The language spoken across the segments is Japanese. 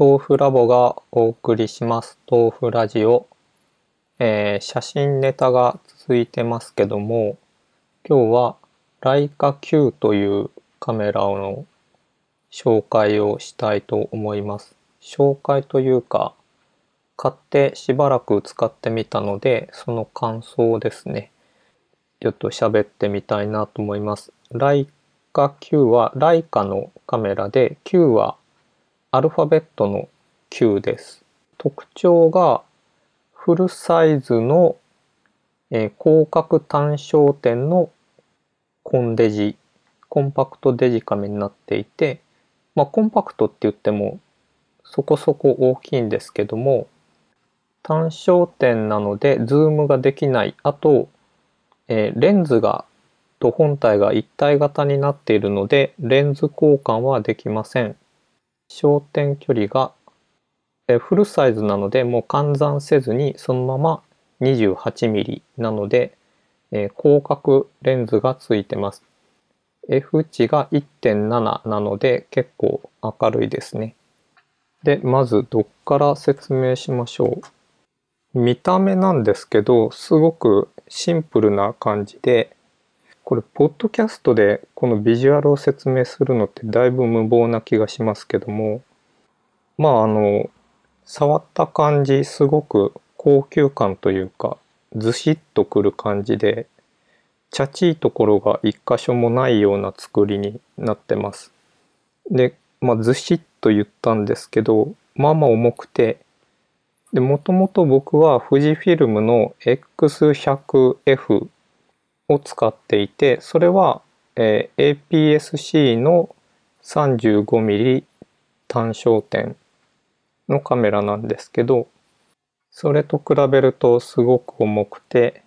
豆腐ラボがお送りします。豆腐ラジオ、えー、写真ネタが続いてますけども今日はライカ Q というカメラの紹介をしたいと思います。紹介というか買ってしばらく使ってみたのでその感想ですね。ちょっと喋ってみたいなと思います。ライカ Q はライカのカメラで Q はアルファベットの Q です。特徴がフルサイズの、え、広角単焦点のコンデジ、コンパクトデジカメになっていて、まあコンパクトって言ってもそこそこ大きいんですけども、単焦点なのでズームができない。あと、え、レンズがと本体が一体型になっているのでレンズ交換はできません。焦点距離がフルサイズなのでもう換算せずにそのまま 28mm なので、え広角レンズがついてます。F 値が1.7なので結構明るいですね。で、まずどっから説明しましょう。見た目なんですけど、すごくシンプルな感じで、これ、ポッドキャストでこのビジュアルを説明するのってだいぶ無謀な気がしますけども、まああの、触った感じ、すごく高級感というか、ずしっとくる感じで、チャチいところが一箇所もないような作りになってます。で、まあずしっと言ったんですけど、まあまあ重くて、で、もともと僕は富士フィルムの X100F を使っていてそれは、えー、APS-C の 35mm 単焦点のカメラなんですけどそれと比べるとすごく重くて、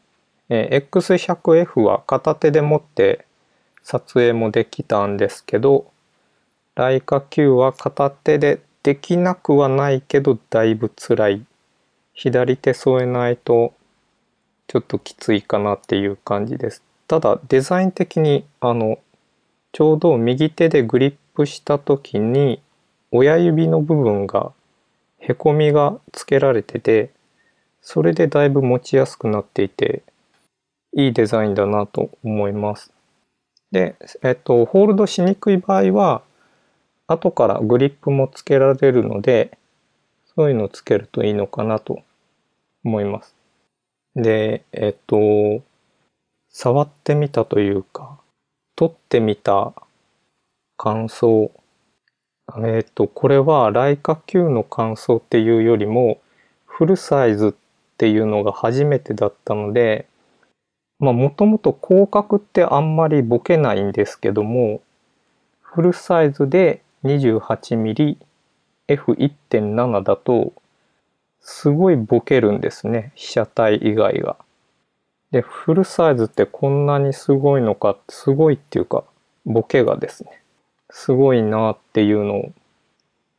えー、X100F は片手で持って撮影もできたんですけどライカ Q は片手でできなくはないけどだいぶ辛い。左手添えないとちょっときついかなっていう感じです。ただデザイン的にあのちょうど右手でグリップした時に親指の部分がへこみがつけられててそれでだいぶ持ちやすくなっていていいデザインだなと思います。で、えっと、ホールドしにくい場合は後からグリップもつけられるのでそういうのをつけるといいのかなと思います。で、えっと、触ってみたというか、撮ってみた感想。えっと、これはライカ Q の感想っていうよりも、フルサイズっていうのが初めてだったので、まあもともと広角ってあんまりボケないんですけども、フルサイズで 28mm F1.7 だとすごいボケるんですね被写体以外が。でフルサイズってこんなにすごいのかすごいっていうかボケがですねすごいなっていうの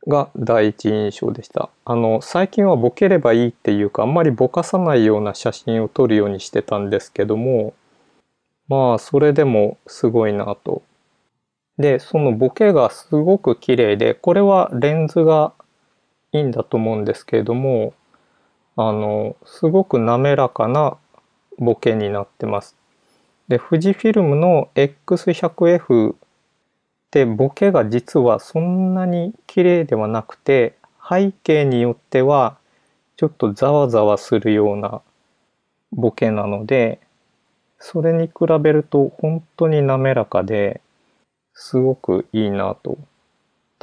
が第一印象でした。あの最近はボケればいいっていうかあんまりぼかさないような写真を撮るようにしてたんですけどもまあそれでもすごいなと。でそのボケがすごく綺麗でこれはレンズがいいんだと思うんですけれどもあのすごく滑らかなボケになってます。で富士フィルムの X100F ってボケが実はそんなに綺麗ではなくて背景によってはちょっとざわざわするようなボケなのでそれに比べると本当に滑らかですごくいいなと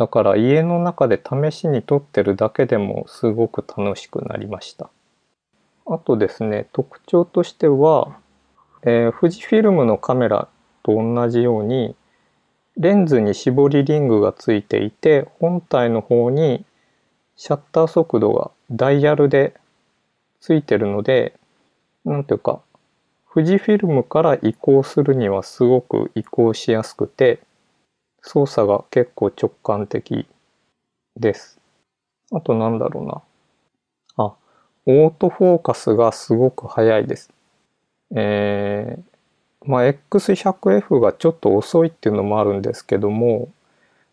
だから家の中で試しに撮ってるだけでもすごく楽しくなりました。あとですね、特徴としては、えー、富士フィルムのカメラと同じように、レンズに絞りリングがついていて、本体の方にシャッター速度がダイヤルでついてるので、なんていうか、富士フィルムから移行するにはすごく移行しやすくて、操作が結構直感的です。あとなんだろうな。あ、オートフォーカスがすごく速いです。えー、まあ X100F がちょっと遅いっていうのもあるんですけども、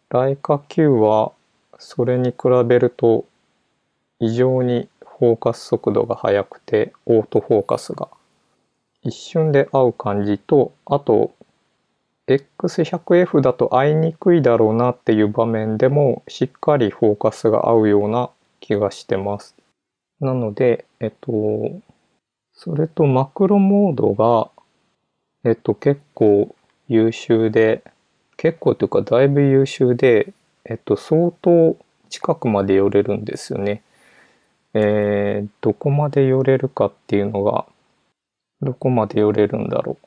ライカ Q はそれに比べると異常にフォーカス速度が速くてオートフォーカスが一瞬で合う感じとあと X100F だと合いにくいだろうなっていう場面でもしっかりフォーカスが合うような気がしてます。なので、えっと、それとマクロモードが、えっと、結構優秀で、結構というかだいぶ優秀で、えっと、相当近くまで寄れるんですよね。えー、どこまで寄れるかっていうのが、どこまで寄れるんだろう。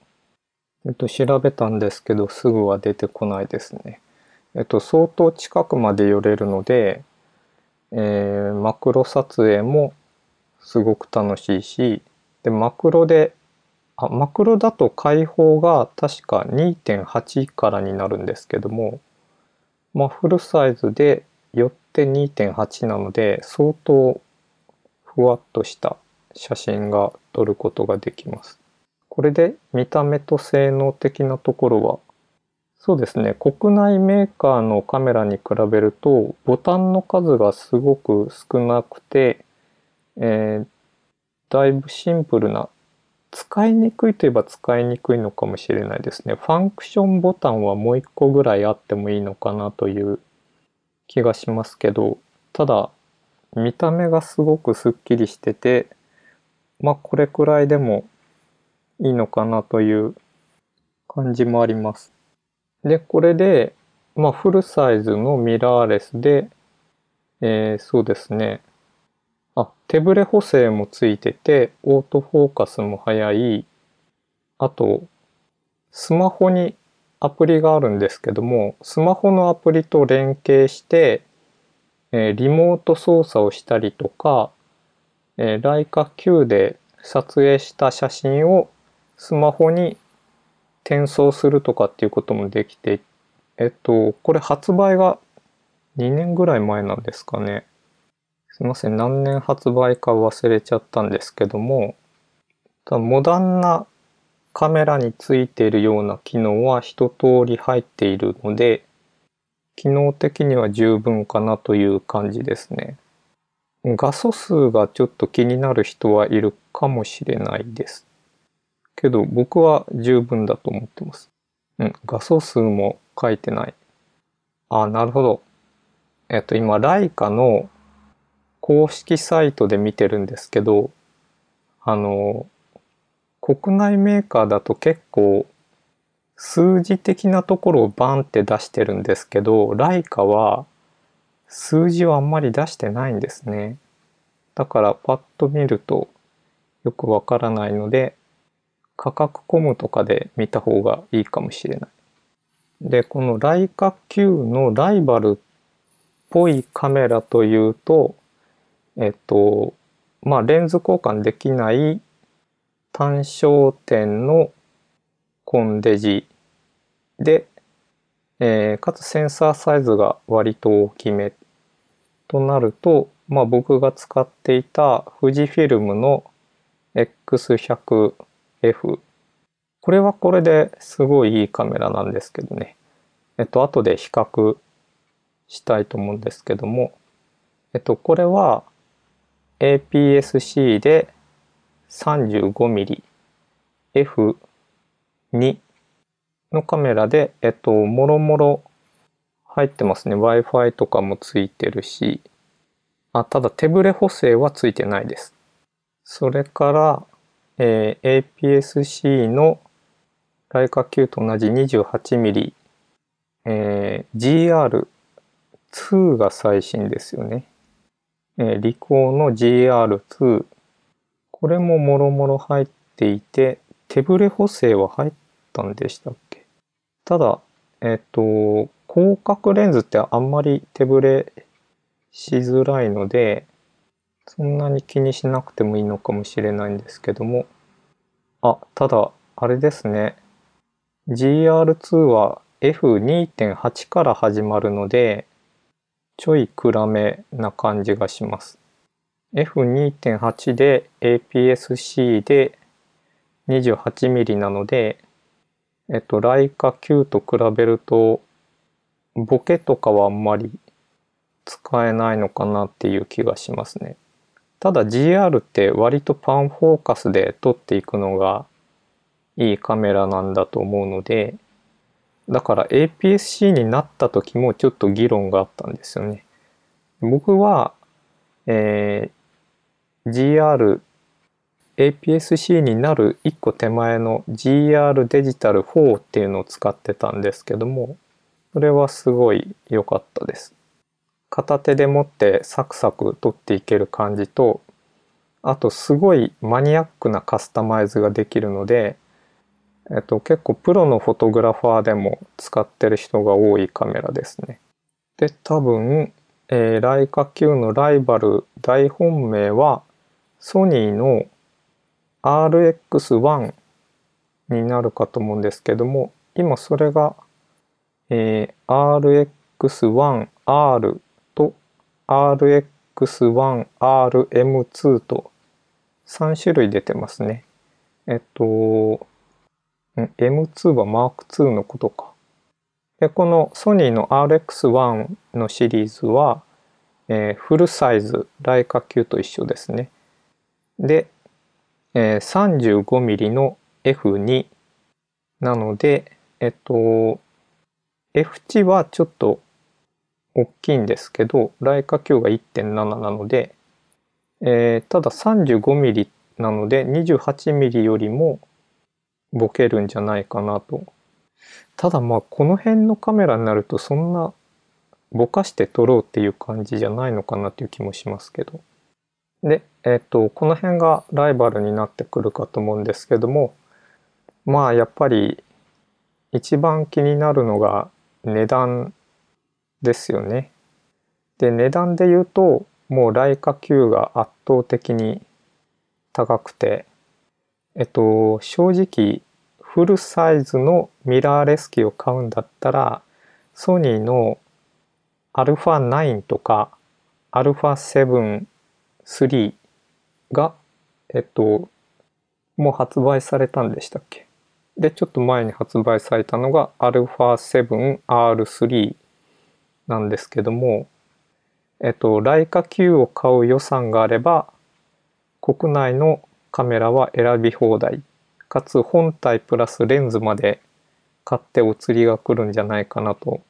えっと、調べたんですけど、すぐは出てこないですね。えっと、相当近くまで寄れるので、えー、マクロ撮影もすごく楽しいし、で、マクロで、あ、マクロだと開放が確か2.8からになるんですけども、まあ、フルサイズで寄って2.8なので、相当ふわっとした写真が撮ることができます。これで見た目と性能的なところは、そうですね、国内メーカーのカメラに比べると、ボタンの数がすごく少なくて、えー、だいぶシンプルな、使いにくいといえば使いにくいのかもしれないですね。ファンクションボタンはもう一個ぐらいあってもいいのかなという気がしますけど、ただ、見た目がすごくスッキリしてて、まあこれくらいでもいいのかなという感じもあります。で、これで、まあ、フルサイズのミラーレスで、えー、そうですね。あ、手ブレ補正もついてて、オートフォーカスも早い。あと、スマホにアプリがあるんですけども、スマホのアプリと連携して、えー、リモート操作をしたりとか、えー、ライカ Q で撮影した写真をスマホに転送するとかっていうこともできて、えっと、これ発売が2年ぐらい前なんですかね。すいません、何年発売か忘れちゃったんですけども、モダンなカメラについているような機能は一通り入っているので、機能的には十分かなという感じですね。画素数がちょっと気になる人はいるかもしれないです。けど僕は十分だと思ってます。うん、画素数も書いてない。あ、なるほど。えっと、今、ライカの公式サイトで見てるんですけど、あの、国内メーカーだと結構数字的なところをバンって出してるんですけど、ライカは数字をあんまり出してないんですね。だからパッと見るとよくわからないので、価格コムとかで見た方がいいかもしれない。で、このライカ Q のライバルっぽいカメラというと、えっと、まあ、レンズ交換できない単焦点のコンデジで、えー、かつセンサーサイズが割と大きめとなると、まあ、僕が使っていた富士フィルムの X100 F。これはこれですごいいいカメラなんですけどね。えっと、後で比較したいと思うんですけども、えっと、これは APS-C で 35mm F2 のカメラで、えっと、もろもろ入ってますね。Wi-Fi とかもついてるし、あ、ただ手ブレ補正はついてないです。それから、えー、APS-C のライカ Q と同じ 28mm、えー、GR2 が最新ですよね。えー、リコーの GR2。これももろもろ入っていて、手ブレ補正は入ったんでしたっけ？ただ、えっ、ー、と、広角レンズってあんまり手ブレしづらいので、そんなに気にしなくてもいいのかもしれないんですけども。あ、ただ、あれですね。GR2 は F2.8 から始まるので、ちょい暗めな感じがします。F2.8 で APS-C で 28mm なので、えっと、ライカ Q と比べると、ボケとかはあんまり使えないのかなっていう気がしますね。ただ GR って割とパンフォーカスで撮っていくのがいいカメラなんだと思うので、だから APS-C になった時もちょっと議論があったんですよね。僕は、えー、GR APS-C になる1個手前の GR デジタル4っていうのを使ってたんですけども、それはすごい良かったです。片手で持ってサクサク撮っていける感じと、あとすごいマニアックなカスタマイズができるので、えっと、結構プロのフォトグラファーでも使ってる人が多いカメラですね。で、多分、えー、ライカ Q のライバル大本命はソニーの RX1 になるかと思うんですけども、今それが、えー、RX1R RX1RM2 と3種類出てますね。えっと、M2 はマーク2のことか。で、このソニーの RX1 のシリーズは、えー、フルサイズ、ライカ級と一緒ですね。で、えー、35mm の F2 なので、えっと、F 値はちょっと大きいんですけど、ライカ級が1.7なので、えー、ただ 35mm なので 28mm よりもボケるんじゃないかなと。ただまあこの辺のカメラになるとそんなぼかして撮ろうっていう感じじゃないのかなっていう気もしますけど。で、えっ、ー、と、この辺がライバルになってくるかと思うんですけども、まあやっぱり一番気になるのが値段ですよね。で、値段で言うと、もうライカ Q が圧倒的に高くて、えっと、正直、フルサイズのミラーレス機を買うんだったら、ソニーの α9 とか α7 3が、えっと、もう発売されたんでしたっけで、ちょっと前に発売されたのが α7R3 なんですけども、えっと、ライカ Q を買う予算があれば、国内のカメラは選び放題。かつ本体プラスレンズまで買ってお釣りが来るんじゃないかなと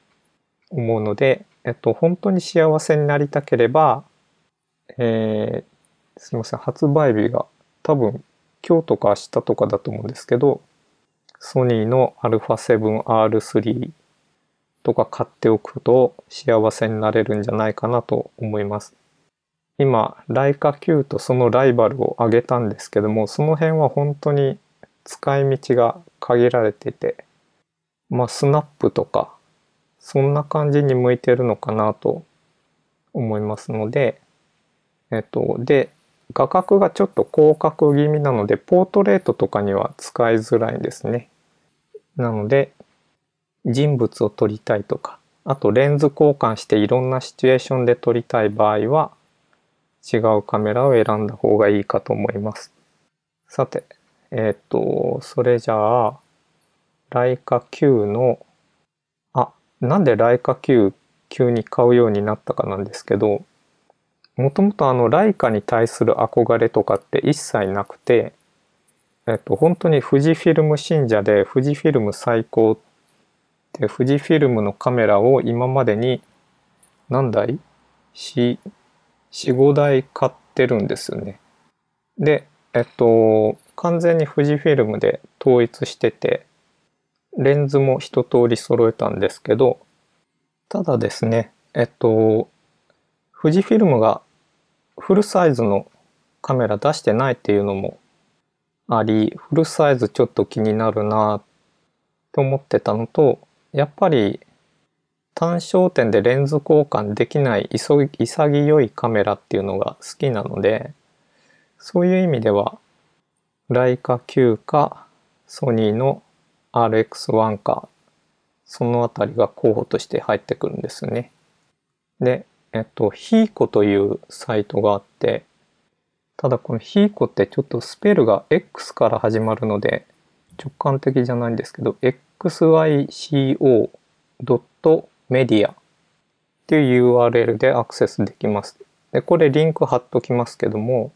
思うので、えっと、本当に幸せになりたければ、えー、すいません、発売日が多分今日とか明日とかだと思うんですけど、ソニーの α7R3 とか買っておくと幸せになれるんじゃないかなと思います。今、ライカ Q とそのライバルを挙げたんですけども、その辺は本当に使い道が限られてて、まあスナップとか、そんな感じに向いてるのかなと思いますので、えっと、で、画角がちょっと広角気味なので、ポートレートとかには使いづらいんですね。なので、人物を撮りたいとか、あとレンズ交換していろんなシチュエーションで撮りたい場合は、違うカメラを選んだ方がいいかと思います。さて、えっ、と、それじゃあ、ライカ Q の、あ、なんでライカ Q 急に買うようになったかなんですけど、もともとあのライカに対する憧れとかって一切なくて、えっと、本当に富士フィルム信者で富士フィルム最高って富士フィルムのカメラを今までに何台 ?4、4、5台買ってるんですよね。で、えっと、完全に富士フィルムで統一してて、レンズも一通り揃えたんですけど、ただですね、えっと、富士フィルムがフルサイズのカメラ出してないっていうのもあり、フルサイズちょっと気になるなって思ってたのと、やっぱり単焦点でレンズ交換できない潔いカメラっていうのが好きなのでそういう意味ではライカ Q かソニーの RX1 かそのあたりが候補として入ってくるんですね。で、えっと、ヒーコというサイトがあって、ただこのヒーコってちょっとスペルが X から始まるので直感的じゃないんですけど、XYCO ドットメディアっっていう URL でアクセスできます。で、これリンク貼っときますけども、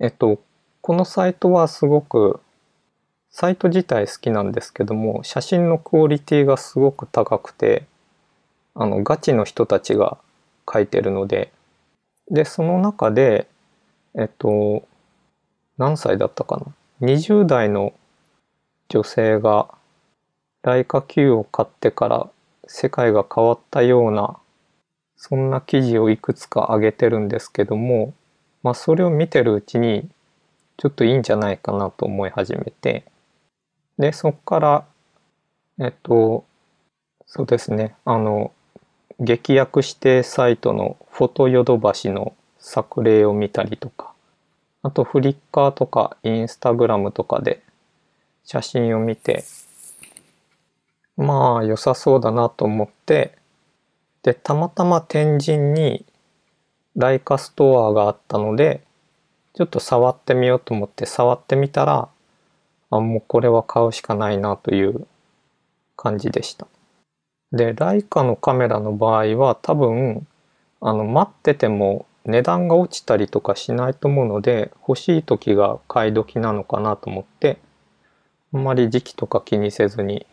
えっと、このサイトはすごく、サイト自体好きなんですけども、写真のクオリティがすごく高くて、あの、ガチの人たちが書いてるので、で、その中で、えっと、何歳だったかな ?20 代の女性が、ライカ Q を買ってから世界が変わったようなそんな記事をいくつか上げてるんですけども、まあそれを見てるうちにちょっといいんじゃないかなと思い始めて、で、そっから、えっと、そうですね、あの、劇薬指定サイトのフォトヨドバシの作例を見たりとか、あとフリッカーとかインスタグラムとかで写真を見て、まあ良さそうだなと思ってで、たまたま天神にライカストアがあったので、ちょっと触ってみようと思って触ってみたら、あ、もうこれは買うしかないなという感じでした。で、ライカのカメラの場合は多分、あの、待ってても値段が落ちたりとかしないと思うので、欲しい時が買い時なのかなと思って、あんまり時期とか気にせずに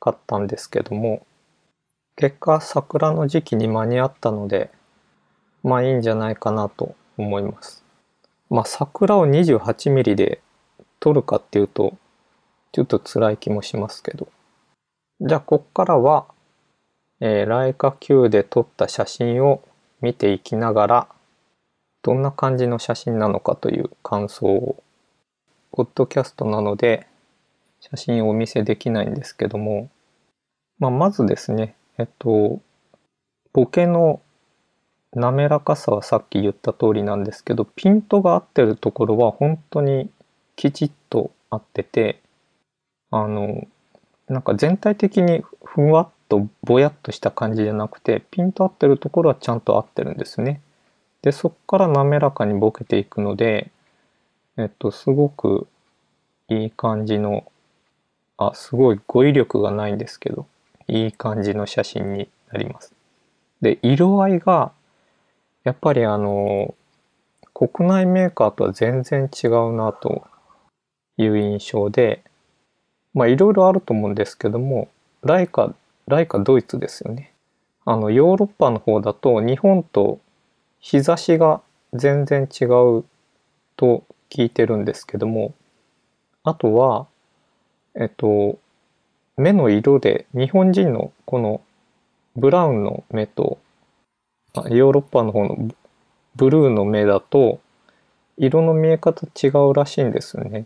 買ったんですけども、結果桜の時期に間に合ったのでまあいいんじゃないかなと思います。まあ桜を 28mm で撮るかっていうとちょっと辛い気もしますけど。じゃあこっからは、えー、ライカ Q で撮った写真を見ていきながらどんな感じの写真なのかという感想をポッドキャストなので写真をお見せできないんですけども、まあ、まずですねえっと、ボケの滑らかさはさっき言った通りなんですけど、ピントが合ってるところは本当にきちっと合ってて、あの、なんか全体的にふわっとぼやっとした感じじゃなくて、ピント合ってるところはちゃんと合ってるんですね。で、そこから滑らかにボケていくので、えっと、すごくいい感じの、あ、すごい語彙力がないんですけど、いい感じの写真になります。で、色合いが、やっぱりあの、国内メーカーとは全然違うなという印象で、まあいろいろあると思うんですけども、ライカ、ライカドイツですよね。あの、ヨーロッパの方だと日本と日差しが全然違うと聞いてるんですけども、あとは、えっと、目の色で日本人のこのブラウンの目とヨーロッパの方のブルーの目だと色の見え方違うらしいんですよね。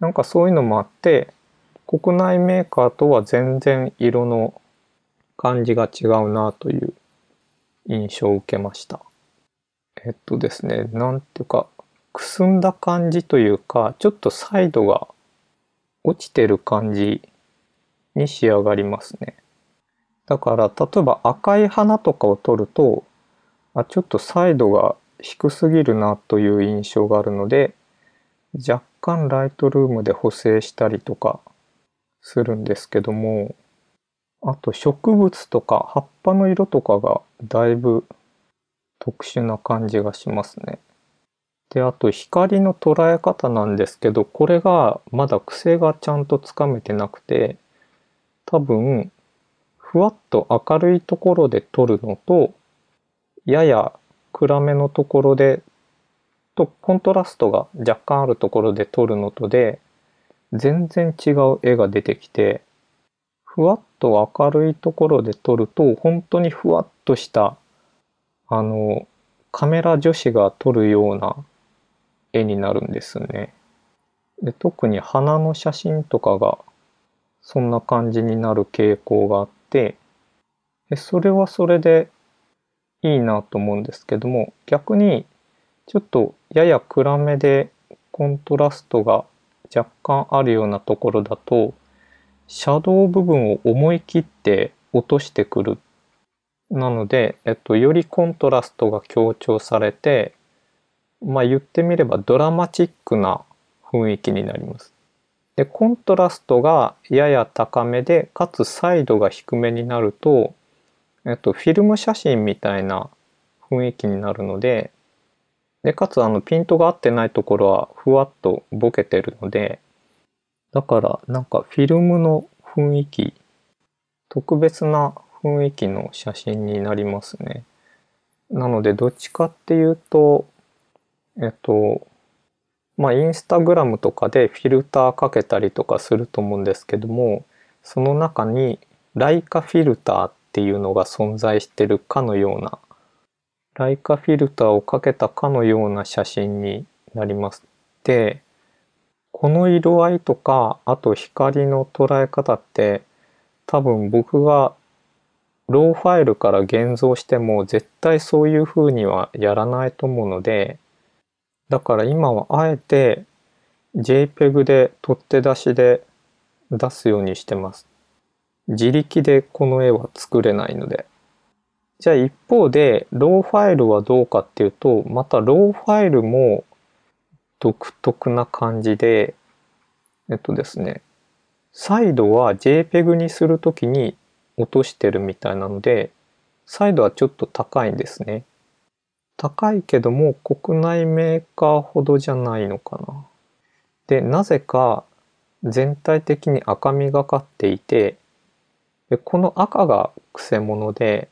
なんかそういうのもあって国内メーカーとは全然色の感じが違うなという印象を受けました。えっとですね、なんていうか、くすんだ感じというか、ちょっとサイドが落ちてる感じに仕上がりますね。だから例えば赤い花とかを撮るとあちょっとサイドが低すぎるなという印象があるので若干ライトルームで補正したりとかするんですけどもあと植物とか葉っぱの色とかがだいぶ特殊な感じがしますね。で、あと光の捉え方なんですけど、これがまだ癖がちゃんとつかめてなくて、多分、ふわっと明るいところで撮るのと、やや暗めのところで、とコントラストが若干あるところで撮るのとで、全然違う絵が出てきて、ふわっと明るいところで撮ると、本当にふわっとした、あの、カメラ女子が撮るような絵になるんですね。で特に花の写真とかがそんな感じになる傾向があってでそれはそれでいいなと思うんですけども逆にちょっとやや暗めでコントラストが若干あるようなところだとシャドウ部分を思い切って落としてくるなので、えっと、よりコントラストが強調されてまあ言ってみればドラマチックな雰囲気になります。でコントラストがやや高めでかつサイドが低めになるとえっと、フィルム写真みたいな雰囲気になるので、で、かつあのピントが合ってないところはふわっとボケてるので、だからなんかフィルムの雰囲気、特別な雰囲気の写真になりますね。なのでどっちかっていうと、えっと、まあインスタグラムとかでフィルターかけたりとかすると思うんですけども、その中にライカフィルターっていうのが存在してるかのようなライカフィルターをかけたかのような写真になります。でこの色合いとかあと光の捉え方って多分僕がローファイルから現像しても絶対そういう風にはやらないと思うのでだから今はあえて JPEG で取って出しで出すようにしてます。自力でこの絵は作れないので。じゃあ一方で、ローファイルはどうかっていうと、またローファイルも独特な感じで、えっとですね、サイドは JPEG にするときに落としてるみたいなので、サイドはちょっと高いんですね。高いけども国内メーカーほどじゃないのかな。で、なぜか全体的に赤みがかっていて、でこの赤がくせ者で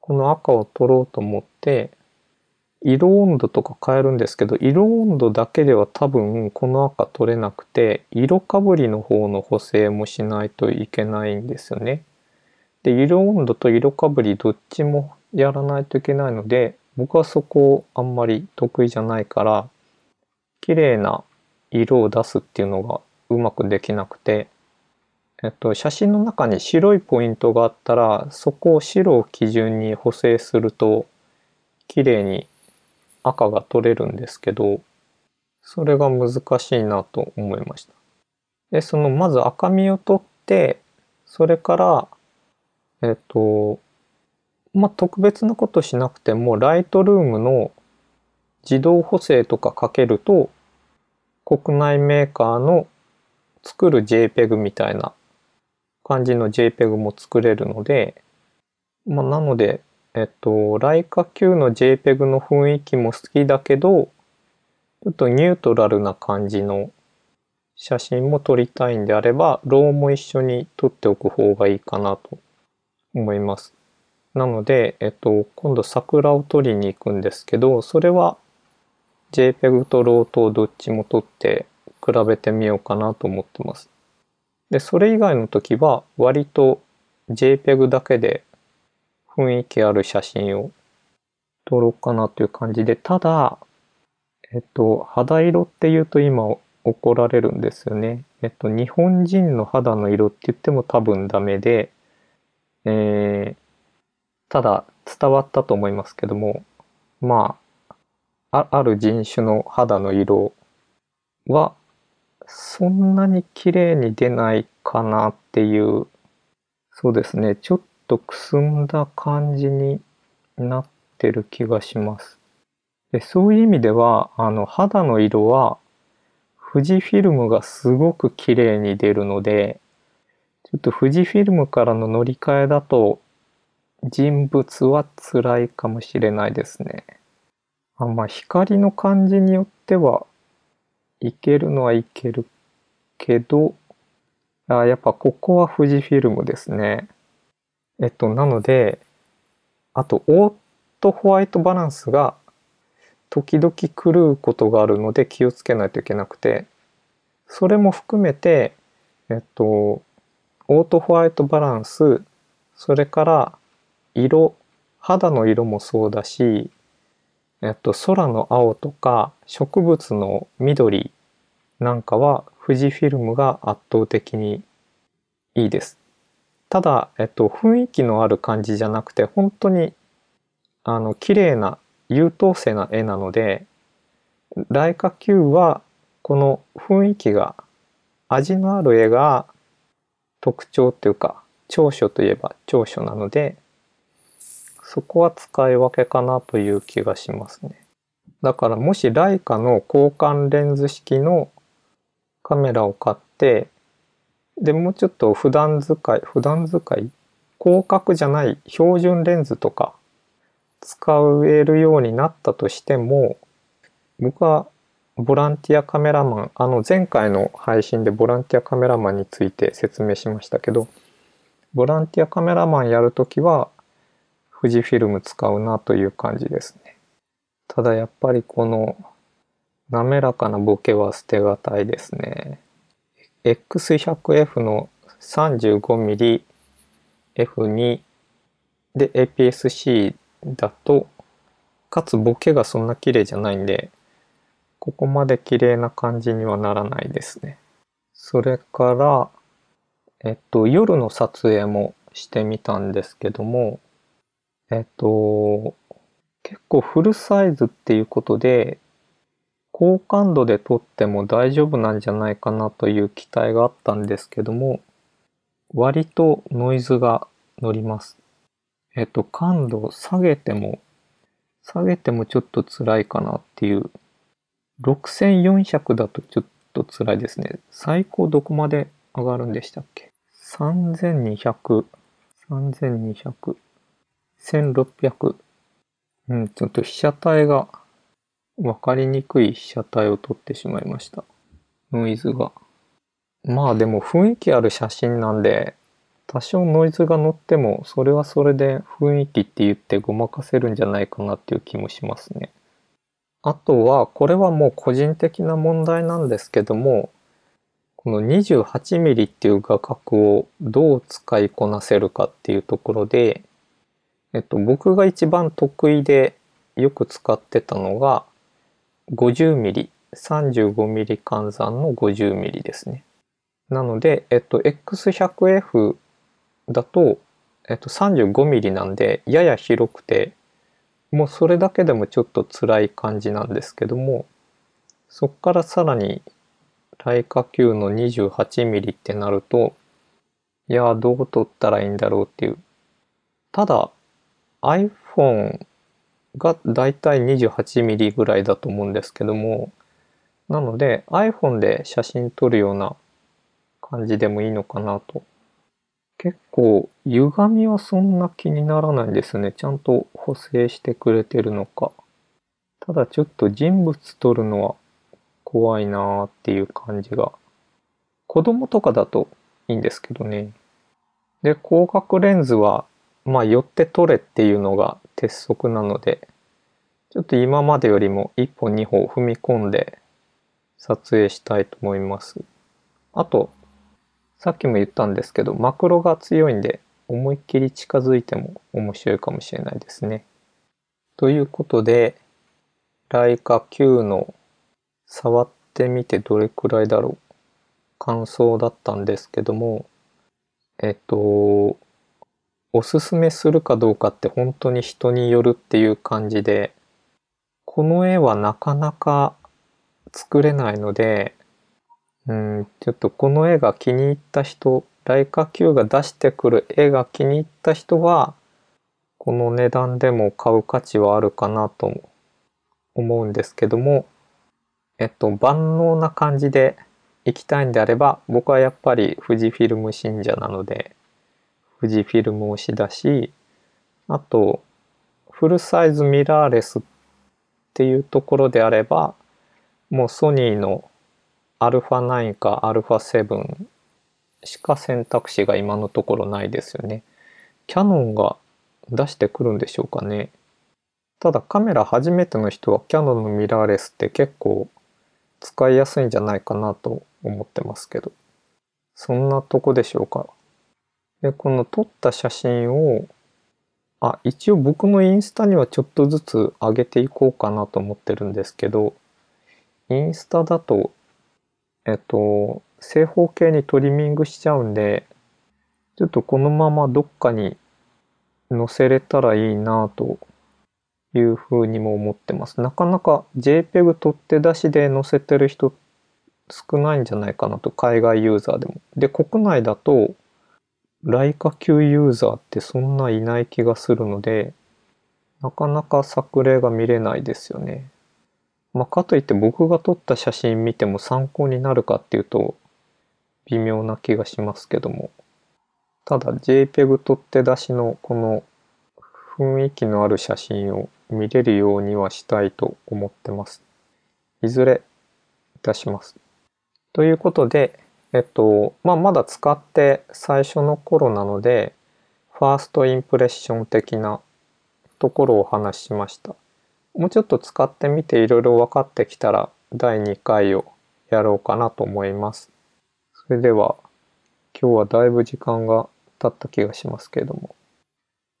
この赤を取ろうと思って色温度とか変えるんですけど色温度だけでは多分この赤取れなくて色かぶりの方の補正もしないといけないんですよね。で色温度と色かぶりどっちもやらないといけないので僕はそこあんまり得意じゃないから綺麗な色を出すっていうのがうまくできなくてえっと、写真の中に白いポイントがあったらそこを白を基準に補正すると綺麗に赤が取れるんですけどそれが難しいなと思いました。でそのまず赤みを取ってそれからえっとまあ特別なことしなくてもライトルームの自動補正とかかけると国内メーカーの作る JPEG みたいな感じの JPEG も作れるので、まあ、なので、えっと、ライカ Q の JPEG の雰囲気も好きだけど、ちょっとニュートラルな感じの写真も撮りたいんであれば、ローも一緒に撮っておく方がいいかなと思います。なので、えっと、今度桜を撮りに行くんですけど、それは JPEG とローとどっちも撮って比べてみようかなと思ってます。で、それ以外の時は割と JPEG だけで雰囲気ある写真を撮ろうかなという感じで、ただ、えっと、肌色って言うと今怒られるんですよね。えっと、日本人の肌の色って言っても多分ダメで、えー、ただ伝わったと思いますけども、まあ、ある人種の肌の色はそんなに綺麗に出ないかなっていう、そうですね、ちょっとくすんだ感じになってる気がします。でそういう意味では、あの、肌の色は、富士フィルムがすごく綺麗に出るので、ちょっと富士フィルムからの乗り換えだと、人物は辛いかもしれないですね。あまあ、光の感じによってはいけるのはいけるけど、あやっぱここは富士フィルムですね。えっと、なので、あと、オートホワイトバランスが時々狂うことがあるので気をつけないといけなくて、それも含めて、えっと、オートホワイトバランス、それから色、肌の色もそうだし、えっと、空の青とか植物の緑なんかは富士フィルムが圧倒的にいいです。ただ、えっと、雰囲気のある感じじゃなくて本当にあの綺麗な優等生な絵なのでライカ Q はこの雰囲気が味のある絵が特徴っていうか長所といえば長所なのでそこは使い分けかなという気がしますね。だからもしライカの交換レンズ式のカメラを買ってでもうちょっと普段使い普段使い広角じゃない標準レンズとか使えるようになったとしても僕はボランティアカメラマンあの前回の配信でボランティアカメラマンについて説明しましたけどボランティアカメラマンやるときは富士フィルム使うなという感じですね。ただやっぱりこの滑らかなボケは捨てがたいですね。X100F の 35mm F2 で APS-C だとかつボケがそんな綺麗じゃないんでここまで綺麗な感じにはならないですね。それからえっと夜の撮影もしてみたんですけどもえっと結構フルサイズっていうことで高感度で撮っても大丈夫なんじゃないかなという期待があったんですけども割とノイズが乗ります。えっと、感度を下げても、下げてもちょっと辛いかなっていう。6400だとちょっと辛いですね。最高どこまで上がるんでしたっけ ?3200、3200、1600。うん、ちょっと被写体が分かりにくい被写体を撮ってしまいました。ノイズが。まあでも雰囲気ある写真なんで、多少ノイズが乗っても、それはそれで雰囲気って言ってごまかせるんじゃないかなっていう気もしますね。あとは、これはもう個人的な問題なんですけども、この 28mm っていう画角をどう使いこなせるかっていうところで、えっと、僕が一番得意でよく使ってたのが 50mm、35mm 換算の 50mm ですね。なので、えっと、X100F だと、えっと、35ミリなんで、やや広くて、もうそれだけでもちょっと辛い感じなんですけども、そっからさらに、ライカ Q の28ミリってなると、いや、どう撮ったらいいんだろうっていう。ただ、iPhone がだいたい28ミリぐらいだと思うんですけども、なので iPhone で写真撮るような感じでもいいのかなと。結構歪みはそんな気にならないんですね。ちゃんと補正してくれてるのか。ただちょっと人物撮るのは怖いなーっていう感じが。子供とかだといいんですけどね。で、広角レンズは、まあ寄って撮れっていうのが鉄則なので、ちょっと今までよりも一歩二歩踏み込んで撮影したいと思います。あと、さっきも言ったんですけど、マクロが強いんで、思いっきり近づいても面白いかもしれないですね。ということで、ライカ Q の触ってみてどれくらいだろう感想だったんですけども、えっと、おすすめするかどうかって本当に人によるっていう感じで、この絵はなかなか作れないので、うん、ちょっとこの絵が気に入った人、ライカ Q が出してくる絵が気に入った人は、この値段でも買う価値はあるかなと思うんですけども、えっと、万能な感じで行きたいんであれば、僕はやっぱり富士フィルム信者なので、富士フィルム推しだし、あと、フルサイズミラーレスっていうところであれば、もうソニーの α9 か α7 しか選択肢が今のところないですよね。キャノンが出してくるんでしょうかね。ただカメラ初めての人はキャノンのミラーレスって結構使いやすいんじゃないかなと思ってますけど。そんなとこでしょうか。で、この撮った写真を、あ、一応僕のインスタにはちょっとずつ上げていこうかなと思ってるんですけど、インスタだとえっと、正方形にトリミングしちゃうんで、ちょっとこのままどっかに載せれたらいいなというふうにも思ってます。なかなか JPEG 取って出しで載せてる人少ないんじゃないかなと、海外ユーザーでも。で、国内だと、ライカ級ユーザーってそんないない気がするので、なかなか作例が見れないですよね。まあ、かといって僕が撮った写真見ても参考になるかっていうと微妙な気がしますけどもただ JPEG 取って出しのこの雰囲気のある写真を見れるようにはしたいと思ってます。いずれ出します。ということで、えっと、まあ、まだ使って最初の頃なので、ファーストインプレッション的なところをお話ししました。もうちょっと使ってみていろいろ分かってきたら第2回をやろうかなと思います。それでは今日はだいぶ時間が経った気がしますけれども。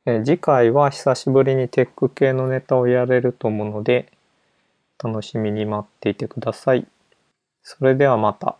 え次回は久しぶりにテック系のネタをやれると思うので楽しみに待っていてください。それではまた。